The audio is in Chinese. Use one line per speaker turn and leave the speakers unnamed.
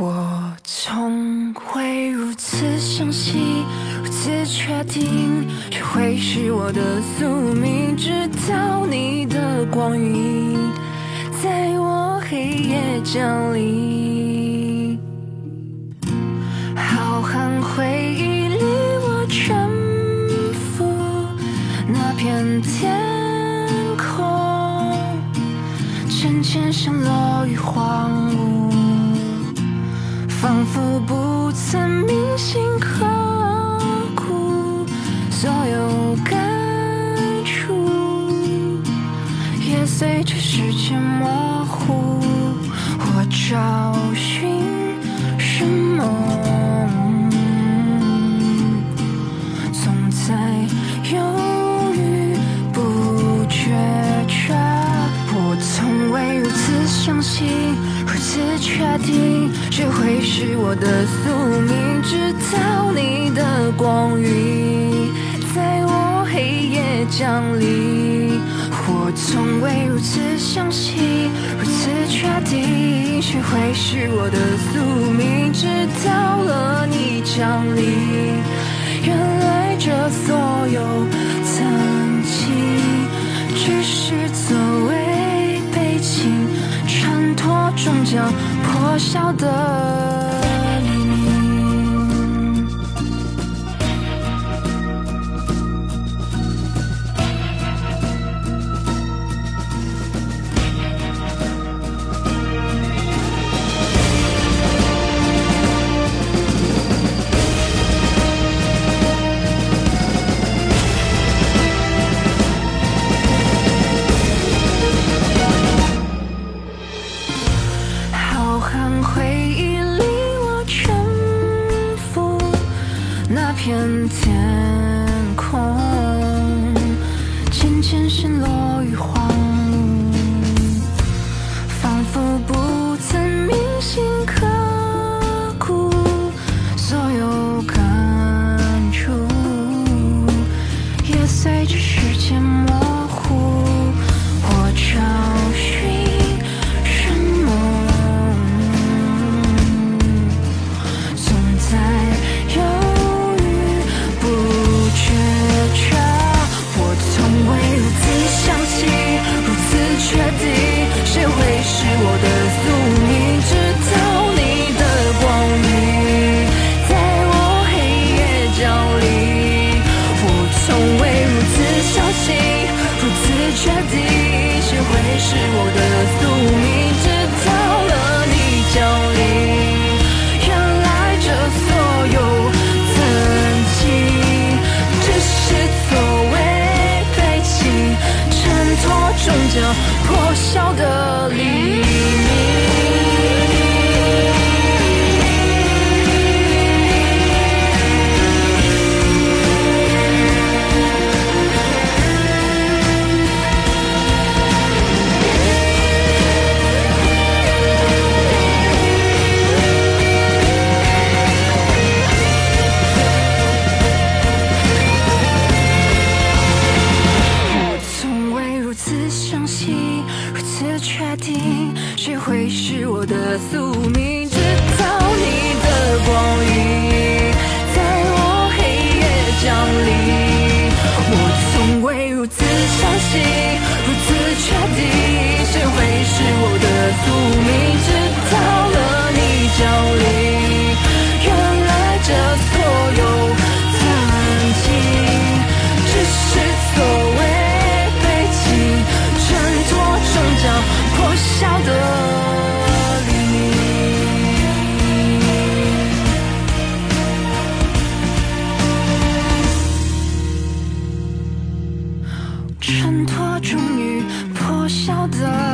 我从未如此相信，如此确定，这会是我的宿命。直到你的光晕在我黑夜降临，浩瀚回忆里我沉浮那片天空，渐渐像落于荒芜。仿佛不曾铭心刻骨，所有感触也随着时间模糊。我找寻此确定，这会是我的宿命。直到你的光晕在我黑夜降临，我从未如此相信，如此确定，谁会是我的宿命。直到了你降临，原来这所有曾经只是作为背景。衬托终将我晓得那片天空，渐渐陷落于花是我的宿命？宿命？制造你的光晕在我黑夜降临，我从未如此相信，衬托终于破晓的